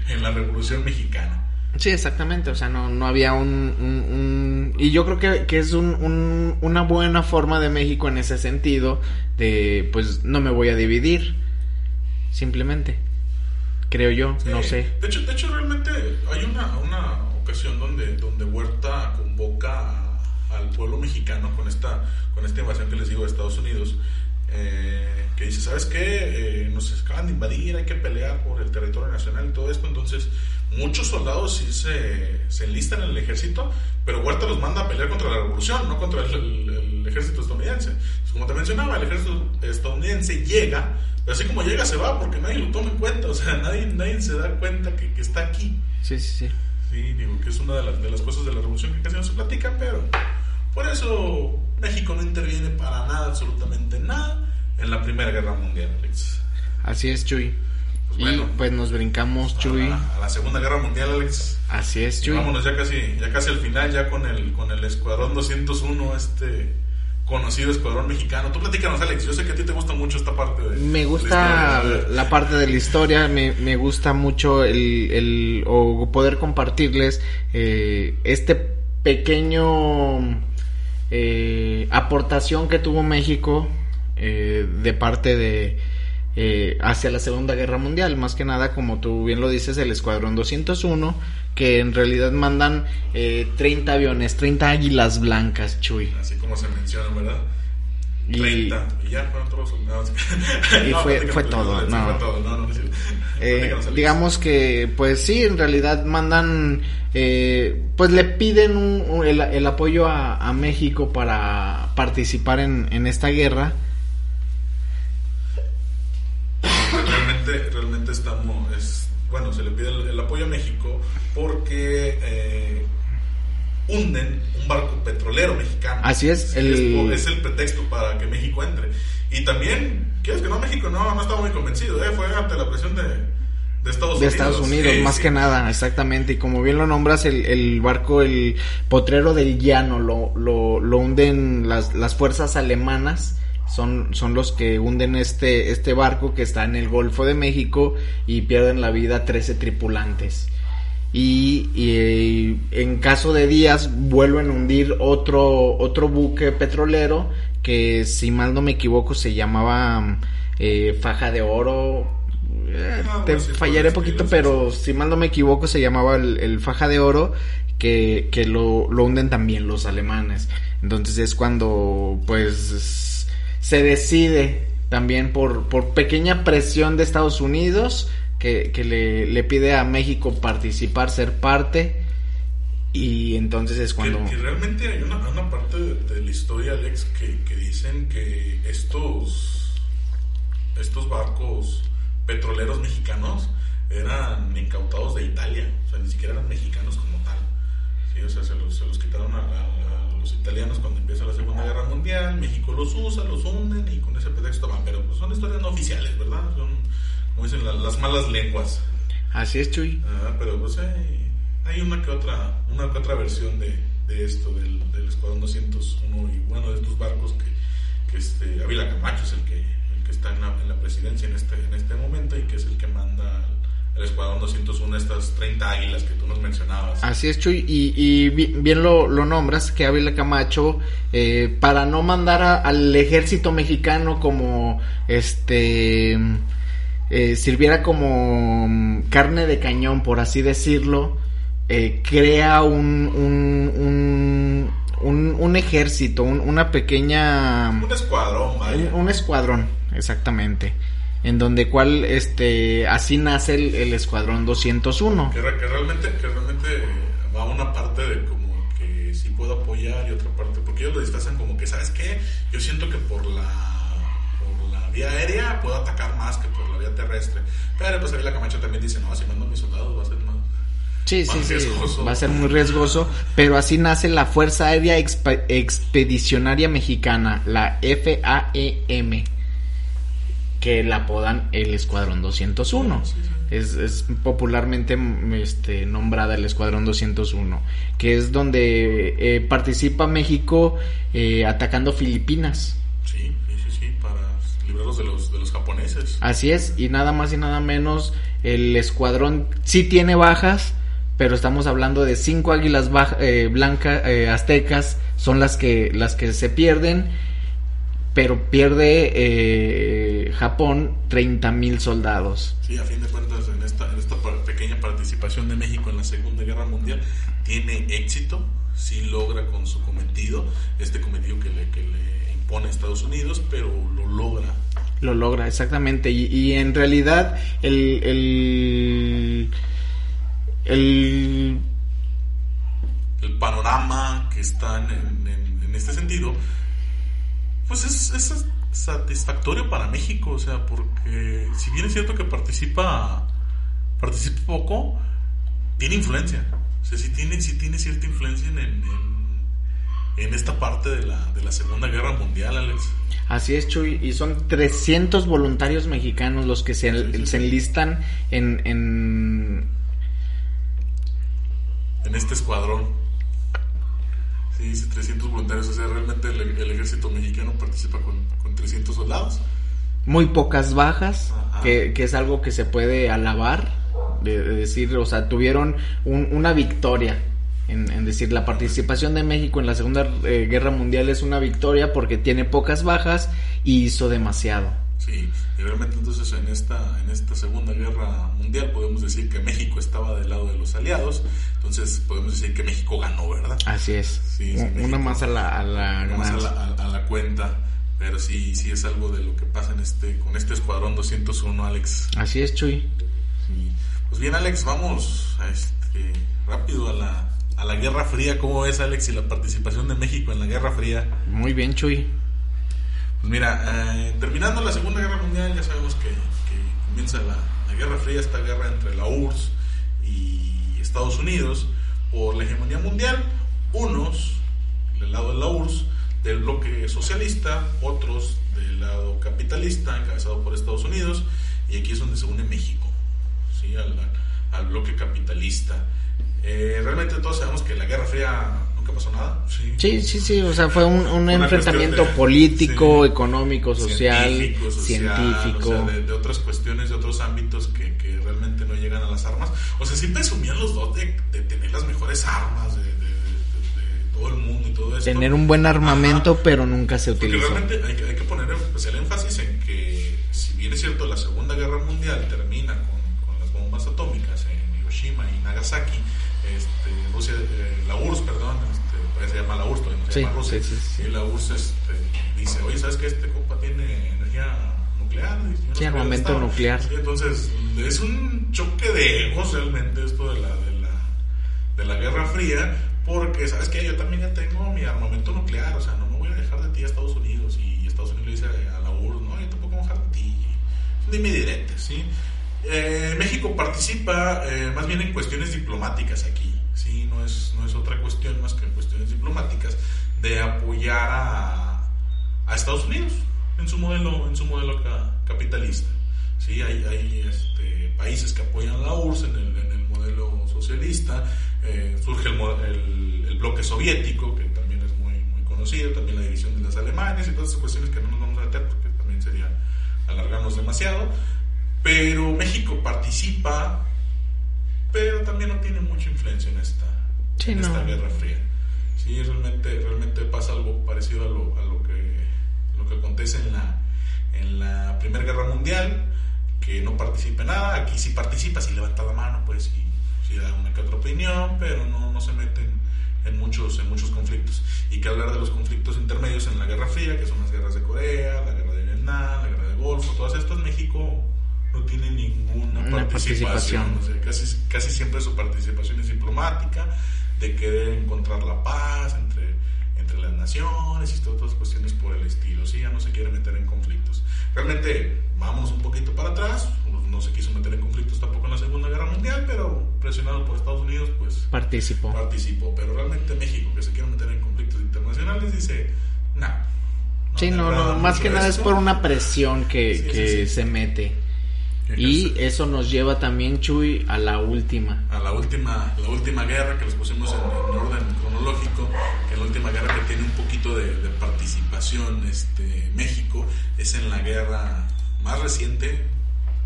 S2: en la Revolución Mexicana.
S3: Sí, exactamente, o sea, no, no había un, un- un- Y yo creo que, que es un, un- una buena forma de México en ese sentido, de pues no me voy a dividir, simplemente, creo yo, no
S2: Sí,
S3: sé.
S2: De hecho, de hecho realmente hay una, una ocasión donde, donde Huerta convoca a- al pueblo mexicano con esta, con esta invasión que les digo de Estados Unidos, eh, que dice, ¿sabes qué? Eh, nos acaban de invadir, hay que pelear por el territorio nacional y todo esto. Entonces, muchos soldados sí se, se enlistan en el ejército, pero Huerta los manda a pelear contra la revolución, no contra el, el- el ejército estadounidense. Pues, como te mencionaba, el ejército estadounidense llega, pero así como llega se va porque nadie lo toma en cuenta, o sea, nadie, nadie se da cuenta que, que está aquí.
S3: Sí, sí, sí.
S2: Sí, digo que es una de las, de las cosas de la revolución que casi no se platican, pero por eso México no interviene para nada, absolutamente nada, en la Primera Guerra Mundial, Alex.
S3: Así es, Chuy.
S2: Pues
S3: y
S2: bueno.
S3: pues nos brincamos,
S2: A
S3: Chuy.
S2: la, a la Segunda Guerra Mundial, Alex.
S3: Así es,
S2: Y
S3: Chuy.
S2: vámonos ya casi, ya casi al final, ya con el, con el Escuadrón 201, este conocido Escuadrón Mexicano. Tú platícanos, Alex, yo sé que a ti te gusta mucho esta parte de...
S3: Me
S2: de
S3: gusta
S2: la
S3: parte de la historia, me, me gusta mucho el, el- o poder compartirles eh, este pequeño eh, aportación que tuvo México eh, de parte de eh, hacia la Segunda Guerra Mundial, más que nada como tú bien lo dices el Escuadrón 201 que en realidad mandan eh, 30 aviones, 30 águilas blancas, Chuy.
S2: Así como se menciona, ¿verdad?
S3: Y-
S2: 30. Y ya fueron todos los soldados.
S3: Y fue- fue todo, no.
S2: fue todo, no, no, sí.
S3: Eh, digamos que, pues sí, en realidad mandan, eh, pues le piden un- un- el, el apoyo a, a México para participar en, en esta guerra.
S2: realmente, realmente estamos, es, bueno, se le pide el, el apoyo a México porque eh, hunden un barco petrolero mexicano.
S3: Así es, el-
S2: es, el pretexto para que México entre. Y también, ¿quieres que no? México no, no estaba muy convencido, ¿eh? fue ante la presión de, de Estados
S3: De
S2: Unidos.
S3: Estados Unidos,
S2: Sí,
S3: más
S2: sí.
S3: que nada, exactamente. Y como bien lo nombras, el, el barco, el potrero del llano, lo, lo, lo hunden las, las fuerzas alemanas. Son, son los que hunden este, este barco que está en el Golfo de México y pierden la vida 13 tripulantes. Y, y, eh, en caso de días vuelven a hundir otro, otro buque petrolero que si mal no me equivoco se llamaba eh, Faja de Oro. Eh,
S2: Ah,
S3: te
S2: sí,
S3: fallaré poquito, pero si mal no me equivoco se llamaba el, el Faja de Oro que, que lo, lo hunden también los alemanes. Entonces es cuando pues se decide también por, por pequeña presión de Estados Unidos que, que le, le pide a México participar, ser parte y entonces es cuando...
S2: Que, que realmente hay una, una parte de, de la historia, Alex, que, que dicen que estos, estos barcos petroleros mexicanos eran incautados de Italia, o sea, ni siquiera eran mexicanos como tal. Sí, o sea, se los, se los quitaron a, a- a los italianos cuando empieza la Segunda Guerra Mundial, México los usa, los hunden y con ese pretexto van, pero pues son historias no oficiales, ¿verdad? Son, como dicen las malas lenguas.
S3: Así es, Chuy.
S2: Ah, pero pues hay, hay, una que otra, una que otra versión de, de esto, del, del, Escuadrón 201 y bueno, de estos barcos que, que este, Ávila Camacho es el que, el que está en la, en la, presidencia en este, en este momento y que es el que manda el Escuadrón 201, estas 30 águilas que tú nos mencionabas.
S3: Así es, Chuy, y, y bien lo, lo, nombras, que Ávila Camacho, eh, para no mandar a, al ejército mexicano como este eh, sirviera como mm, carne de cañón, por así decirlo, eh, crea un, un, un, un ejército, una pequeña...
S2: Un escuadrón, vaya.
S3: Un, escuadrón, exactamente. En donde cual, este, así nace el, el escuadrón 201.
S2: Que, que, realmente, que realmente va una parte de como que sí puedo apoyar y otra parte, porque ellos lo disfrazan como que, ¿sabes qué? Yo siento que por la vía aérea puedo atacar más que por la vía terrestre. Pero pues ahí la Camacho también dice, no, si mando a mis soldados va a ser más...
S3: Sí, sí, sí, va a ser muy riesgoso, pero así nace la Fuerza Aérea Expedicionaria Mexicana, la FAEM, que la apodan el Escuadrón 201. Es, es, popularmente este, nombrada el Escuadrón 201, que es donde eh, participa México eh, atacando Filipinas.
S2: Sí librarlos de los, de los japoneses.
S3: Así es, y nada más y nada menos, el escuadrón sí tiene bajas, pero estamos hablando de cinco águilas eh, blancas eh, aztecas, son las que, las que se pierden, pero pierde eh, Japón 30 mil soldados.
S2: Sí, a fin de cuentas, en esta, en esta pequeña participación de México en la Segunda Guerra Mundial, tiene éxito, sí logra con su cometido, este cometido que le, que le pone Estados Unidos, pero lo logra.
S3: Lo logra, exactamente. Y, y en realidad el, el, el,
S2: el panorama que está en, en, este sentido, pues es, es, satisfactorio para México, o sea, porque si bien es cierto que participa, participa poco, tiene influencia. O sea, si tiene, si tiene cierta influencia en, en en esta parte de la, de la Segunda Guerra Mundial, Alex.
S3: Así es, Chuy, y son 300 voluntarios mexicanos los que se, se enlistan en, en...
S2: En este escuadrón. Sí, 300 voluntarios, o sea, realmente el, ejército mexicano participa con, con 300 soldados.
S3: Muy pocas bajas, que, que, es algo que se puede alabar, de, decir, o sea, tuvieron una victoria en, decir la participación de México en la Segunda eh, Guerra Mundial es una victoria porque tiene pocas bajas y hizo demasiado.
S2: Sí, y realmente entonces en esta, en esta Segunda Guerra Mundial podemos decir que México estaba del lado de los aliados, entonces podemos decir que México ganó, ¿verdad?
S3: Así es. Sí, una más a la, a la,
S2: más a la, a, la, cuenta, pero sí, sí es algo de lo que pasa en este, con este escuadrón 201, Alex.
S3: Así es, Chuy.
S2: Sí. Pues bien, Alex, vamos a este, rápido a la a la Guerra Fría. ¿Cómo ves, Alex, y la participación de México en la Guerra Fría?
S3: Muy bien, Chuy.
S2: Pues mira, eh, terminando la Segunda Guerra Mundial, ya sabemos que, comienza la, Guerra Fría, esta guerra entre la URSS y Estados Unidos por la hegemonía mundial. Unos del lado de la URSS, del bloque socialista, otros del lado capitalista, encabezado por Estados Unidos, y aquí es donde se une México, ¿sí? al, al bloque capitalista. Eh, realmente todos sabemos que la Guerra Fría nunca pasó nada.
S3: Sí, sí, sí, o sea, fue un, enfrentamiento político, económico, social, científico.
S2: O sea, de, otras cuestiones, de otros ámbitos que, que, realmente no llegan a las armas. O sea, siempre presumían los dos de, tener las mejores armas, de, todo el mundo y todo eso.
S3: Tener un buen armamento, pero nunca se utilizó.
S2: Porque realmente hay, hay que poner especial énfasis en que, si bien es cierto, la Segunda Guerra Mundial termina con, con las bombas atómicas en Hiroshima y Nagasaki, este, Rusia, eh, la URSS, perdón, este, se llama la URSS, no se llama Rusia, y la URSS este, dice, oye, ¿sabes que este compa tiene energía nuclear?
S3: Sí, armamento nuclear.
S2: entonces, es un choque de egos realmente esto de la, de la, de la Guerra Fría, porque, ¿sabes que Yo también ya tengo mi armamento nuclear, o sea, no me voy a dejar de ti a Estados Unidos, y Estados Unidos le dice a la URSS, no, yo tampoco me voy a dejar de ti, dime directo, ¿sí? Eh, México participa eh, más bien en cuestiones diplomáticas aquí, ¿sí? no, es, no es otra cuestión más que en cuestiones diplomáticas de apoyar a, a Estados Unidos en su modelo, en su modelo capitalista. ¿sí? Hay, hay este, países que apoyan la URSS en el, en el modelo socialista, eh, surge el, el, bloque soviético, que también es muy, muy conocido, también la división de las Alemanes y todas esas cuestiones que no nos vamos a meter porque también sería alargarnos demasiado, pero México participa, pero también no tiene mucha influencia en esta, en esta Guerra Fría. Sí, realmente, realmente pasa algo parecido a lo, a lo, que, lo que acontece en la, en la Primera Guerra Mundial, que no participa en nada, aquí sí participa, si levanta la mano, pues, y si da una que otra opinión, pero no, no se meten en muchos, en muchos conflictos. Y que hablar de los conflictos intermedios en la Guerra Fría, que son las guerras de Corea, la guerra de Vietnam, la guerra del Golfo, todas estas, México no tiene ninguna participación. casi, casi siempre su participación es diplomática, de querer encontrar la paz entre, entre las naciones y todas otras cuestiones por el estilo. ¿sí? Ya no se quiere meter en conflictos. Realmente, vamos un poquito para atrás, no se quiso meter en conflictos tampoco en la Segunda Guerra Mundial, pero presionado por Estados Unidos, pues
S3: participó.
S2: Participó. Pero realmente México, que se quiere meter en conflictos internacionales, dice, nah,
S3: no. sí, no, no, más que nada es por una presión que, que se mete. Y eso nos lleva también, Chuy, a la última.
S2: A la última, la última guerra que los pusimos en, orden cronológico, que la última guerra que tiene un poquito de, participación este, México, es en la guerra más reciente,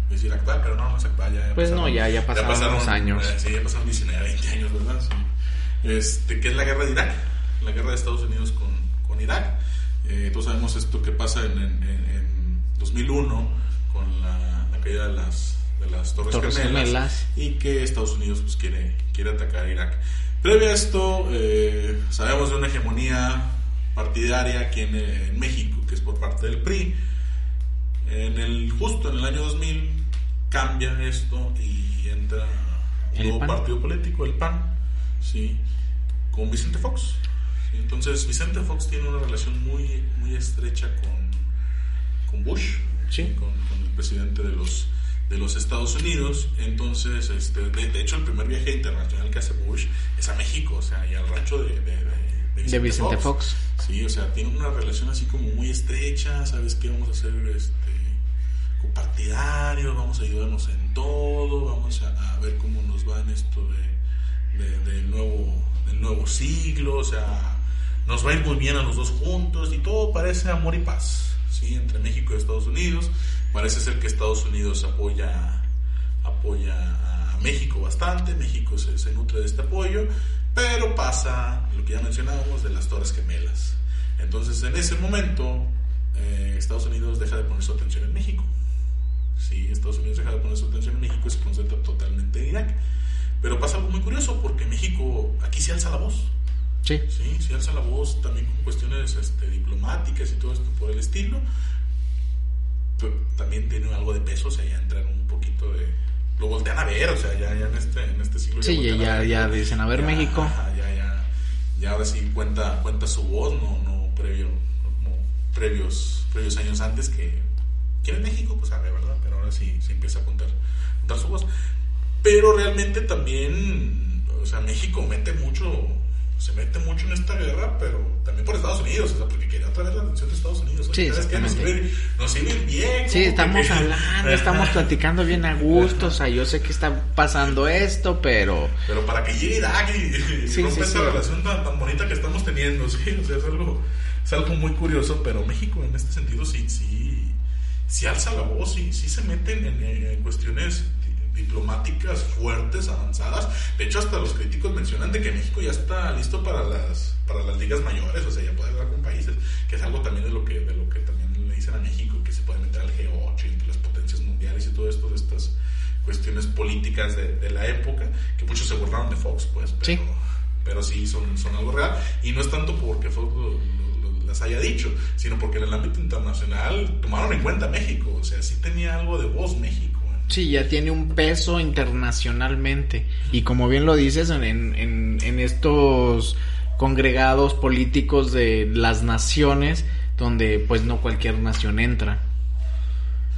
S2: decir actual, pero no, no es actual. Ya,
S3: pues no, ya, ya pasaron, ya pasaron años.
S2: Eh, sí, ya pasaron 19, 20 años, ¿verdad? Este, que es la guerra de Irak, la guerra de Estados Unidos con, con Irak. Eh, todos sabemos esto que pasa en, en, en 2001 con la caída de las, de las Torres, Gemelas, y que Estados Unidos pues, quiere, quiere atacar a Irak. Previo a esto, eh, sabemos de una hegemonía partidaria aquí en, México, que es por parte del PRI. En el, justo en el año 2000 cambia esto y entra un nuevo partido político, el PAN, ¿sí? con Vicente Fox. Entonces Vicente Fox tiene una relación muy, muy estrecha con, con Bush,
S3: sí.
S2: con, el presidente de los, de los Estados Unidos. Entonces, este, de, hecho, el primer viaje internacional que hace Bush es a México, o sea, y al rancho de,
S3: de, Vicente, Fox.
S2: Sí, o sea, tiene una relación así como muy estrecha, ¿sabes qué? Vamos a hacer este, compartidarios, vamos a ayudarnos en todo, vamos a, ver cómo nos va en esto de, del, nuevo, del nuevo siglo, o sea, nos va a ir muy bien a los dos juntos y todo parece amor y paz entre México y Estados Unidos. Parece ser que Estados Unidos apoya, apoya a México bastante, México se, se nutre de este apoyo, pero pasa lo que ya mencionábamos de las Torres Gemelas. Entonces, en ese momento, eh, Estados Unidos deja de poner su atención en México. Sí, Estados Unidos deja de poner su atención en México y se concentra totalmente en Irak. Pero pasa algo muy curioso porque México aquí se alza la voz.
S3: Sí.
S2: Sí, se alza la voz también con cuestiones este, diplomáticas y todo esto por el estilo. Pero también tiene algo de peso, o sea, ya entran un poquito de... Lo voltean a ver, o sea, ya, ya en, este, en este siglo...
S3: Sí, ya, ya, dicen, a ver México.
S2: ya, ya, ya ahora sí cuenta, cuenta su voz, no, no previo, como previos, previos años antes que... ¿Quién es México? Pues a ver, ¿verdad? Pero ahora sí, sí empieza a contar, contar su voz. Pero realmente también, o sea, México mete mucho se mete mucho en esta guerra, pero también por Estados Unidos, o sea, porque quería atraer la atención de Estados Unidos.
S3: sí, ¿sabes qué?
S2: Nos sirve, bien.
S3: Sí, estamos hablando, estamos platicando bien a gusto, o sea, yo sé que está pasando esto, pero...
S2: Pero para que llegue Irak y, sí, rompa esta relación tan, tan, bonita que estamos teniendo, sí, o sea, es algo, es algo muy curioso, pero México en este sentido sí, sí, sí alza la voz, sí, sí se meten en, en cuestiones diplomáticas fuertes, avanzadas. De hecho, hasta los críticos mencionan de que México ya está listo para las, para las ligas mayores, o sea, ya puede hablar con países, que es algo también de lo que, de lo que también le dicen a México, que se puede meter al G8 entre las potencias mundiales y todo esto, de estas cuestiones políticas de, la época, que muchos se burlaron de Fox, pues, pero sí, pero sí son, son algo real. Y no es tanto porque Fox las haya dicho, sino porque en el ámbito internacional tomaron en cuenta México, o sea, sí tenía algo de voz México.
S3: Sí, ya tiene un peso internacionalmente. Y como bien lo dices, en, en, en estos congregados políticos de las naciones, donde pues no cualquier nación entra.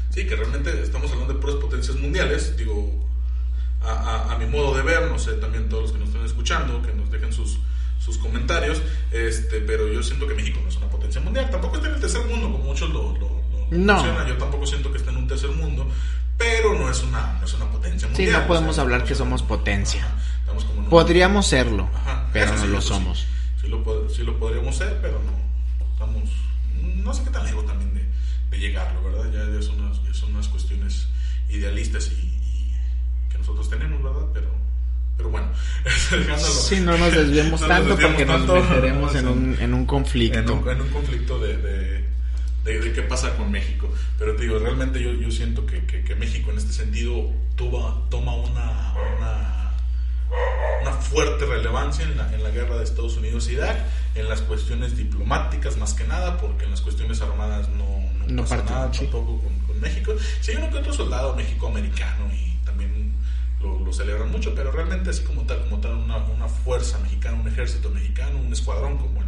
S2: Sí, que realmente estamos hablando de puras potencias mundiales, digo, a, a, mi modo de ver, no sé, también todos los que nos estén escuchando, que nos dejen sus, sus comentarios, este, pero yo siento que México no es una potencia mundial, tampoco está en el tercer mundo, como muchos lo, lo,
S3: no.
S2: yo tampoco siento que esté en un tercer mundo, pero no es una, no es una potencia
S3: Sí,
S2: mundial.
S3: no podemos
S2: o sea,
S3: hablar que somos potencia.
S2: estamos como en
S3: Podríamos serlo,
S2: Ajá,
S3: pero no
S2: sí,
S3: lo
S2: sí.
S3: somos.
S2: Sí, lo, sí lo podríamos ser, pero no. Estamos. No sé qué tan lejos también de, de llegarlo, ¿verdad? Ya, son, unas, ya son unas cuestiones idealistas y, y que nosotros tenemos, ¿verdad? Pero, pero bueno.
S3: Sí, no nos desviemos
S2: No
S3: tanto
S2: desviemos
S3: porque nos
S2: tanto,
S3: meteremos
S2: no,
S3: en
S2: sí.
S3: un, en un conflicto.
S2: En un, en un conflicto de, de, de- de qué pasa con México. Pero te digo, realmente yo, yo siento que, que- que México en este sentido tuvo, toma una, una, una fuerte relevancia en la, en la guerra de Estados Unidos Irak, en las cuestiones diplomáticas más que nada, porque en las cuestiones armadas no, no,
S3: No
S2: pasa
S3: parte-
S2: nada
S3: sí.
S2: tampoco con, con México. Sí hay uno que otro soldado México-americano y también lo, lo celebran mucho, pero realmente así como tal, como tal una, una fuerza mexicana, un ejército mexicano, un escuadrón como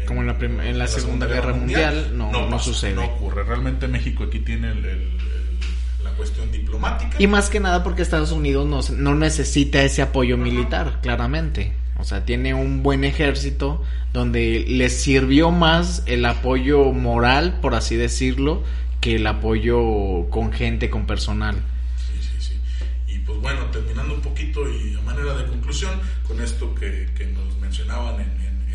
S2: en,
S3: Como en la en la Segunda Guerra Mundial, no- no
S2: pasa,
S3: sucede.
S2: No ocurre. Realmente México aquí tiene el- el- el- la cuestión diplomática.
S3: Y más que nada porque Estados Unidos no, no necesita ese apoyo militar, claramente. O sea, tiene un buen ejército donde les sirvió más el apoyo moral, por así decirlo, que el apoyo con gente, con personal.
S2: Sí, sí, sí. Y pues bueno, terminando un poquito y a manera de conclusión, con esto que, que nos mencionaban en,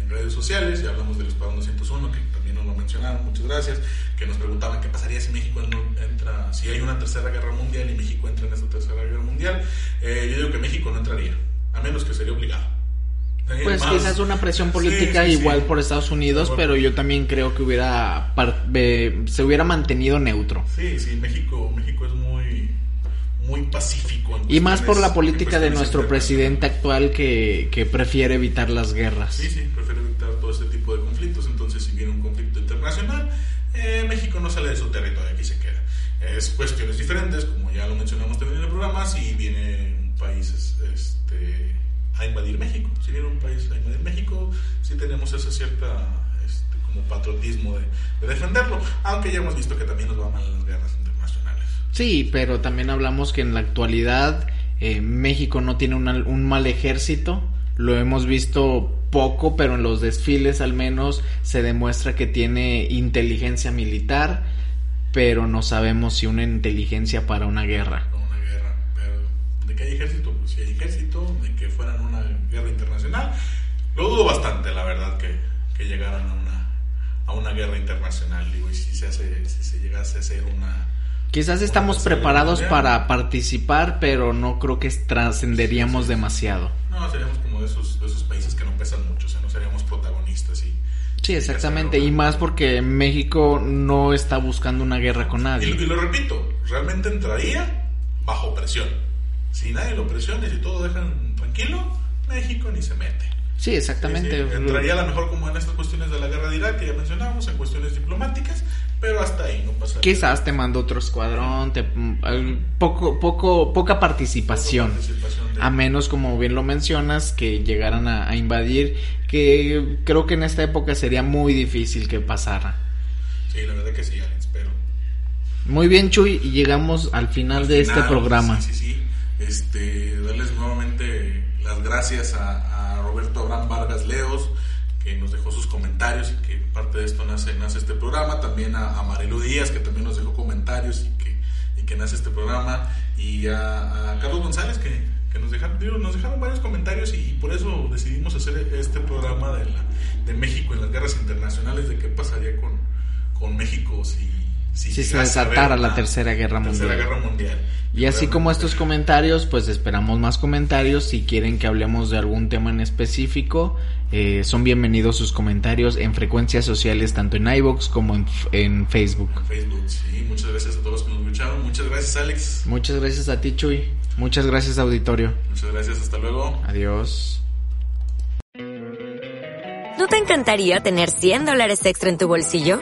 S2: en- redes sociales, ya hablamos del Escuadrón 201, que también nos lo mencionaron, muchas gracias, que nos preguntaban qué pasaría si México en- entra, si hay una tercera guerra mundial y México entra en esta tercera guerra mundial. Eh, yo digo que México no entraría, a menos que sería obligado. Eh,
S3: Pues
S2: más-
S3: quizás una presión política
S2: Sí, sí, sí.
S3: igual por Estados Unidos,
S2: Por-
S3: pero yo también creo que hubiera ve- se hubiera mantenido neutro.
S2: Sí, sí, México, México es muy, muy pacífico. en
S3: Y más por la política
S2: en
S3: de nuestro presidente actual que, que prefiere evitar las guerras.
S2: Sí, sí, prefiere evitar todo este tipo de conflictos. Entonces, si viene un conflicto internacional, eh, México no sale de su territorio, aquí se queda. Es cuestiones diferentes, como ya lo mencionamos también en el programa, si viene un país es- este, a invadir México. Si viene un país a invadir México, sí tenemos esa cierta este, como patriotismo de, de defenderlo, aunque ya hemos visto que también nos van mal las guerras.
S3: Sí, pero también hablamos que en la actualidad eh, México no tiene un mal ejército. Lo hemos visto poco, pero en los desfiles al menos se demuestra que tiene inteligencia militar, pero no sabemos si una inteligencia para una guerra.
S2: con una guerra. Pero de que hay ejército, pues sí hay ejército, de que fueran una guerra internacional. Lo dudo bastante, la verdad, que, que llegaran a una, a una guerra internacional. Digo, y si se, hace, si se llegase a hacer una.
S3: Quizás estamos preparados para participar, pero no creo que trascenderíamos demasiado.
S2: No, seríamos como de esos, de esos países que no pesan mucho, o sea, no seríamos protagonistas. Y,
S3: Sí,
S2: y
S3: exactamente.
S2: hacerlo.
S3: Y más porque México no está buscando una guerra con
S2: Y,
S3: nadie.
S2: y lo repito, realmente entraría bajo presión. Si nadie lo presiona y si todo dejan tranquilo, México ni se mete.
S3: Sí, exactamente.
S2: Sí, sí, entraría a lo mejor como en estas cuestiones de la guerra de Irak que ya mencionábamos, en cuestiones diplomáticas, pero hasta ahí no pasa
S3: Quizás te mando otro escuadrón, te, poco, poco, poca participación.
S2: participación de-
S3: A menos, como bien lo mencionas, que llegaran a, a invadir, que creo que en esta época sería muy difícil que pasara.
S2: Sí, la verdad que sí, Alex, pero...
S3: Muy bien, Chuy, y llegamos al final
S2: al
S3: de
S2: final,
S3: este programa.
S2: Sí, sí, sí. Este, darles nuevamente las gracias a, a Roberto Abraham Vargas Leos, que nos dejó sus comentarios y que parte de esto nace, nace este programa. También a, a Díaz, que también nos dejó comentarios y que, y que nace este programa. Y a, Carlos González, que, que nos, dejaron, nos dejaron varios comentarios y, por eso decidimos hacer este programa de, la, de México en las guerras internacionales, de qué pasaría con, con México si, si,
S3: Si se desatara la Tercera Guerra
S2: Tercera
S3: Mundial.
S2: Guerra Mundial.
S3: Y así como estos comentarios, pues esperamos más comentarios. Si quieren que hablemos de algún tema en específico, eh, son bienvenidos sus comentarios en frecuencias sociales, tanto en iVoox como en, en Facebook.
S2: Facebook, sí. Muchas gracias a todos los que nos escucharon. Muchas gracias, Alex.
S3: Muchas gracias a ti, Chuy. Muchas gracias, auditorio.
S2: Muchas gracias. Hasta luego.
S3: Adiós.
S4: ¿No te encantaría tener 100 dólares extra en tu bolsillo?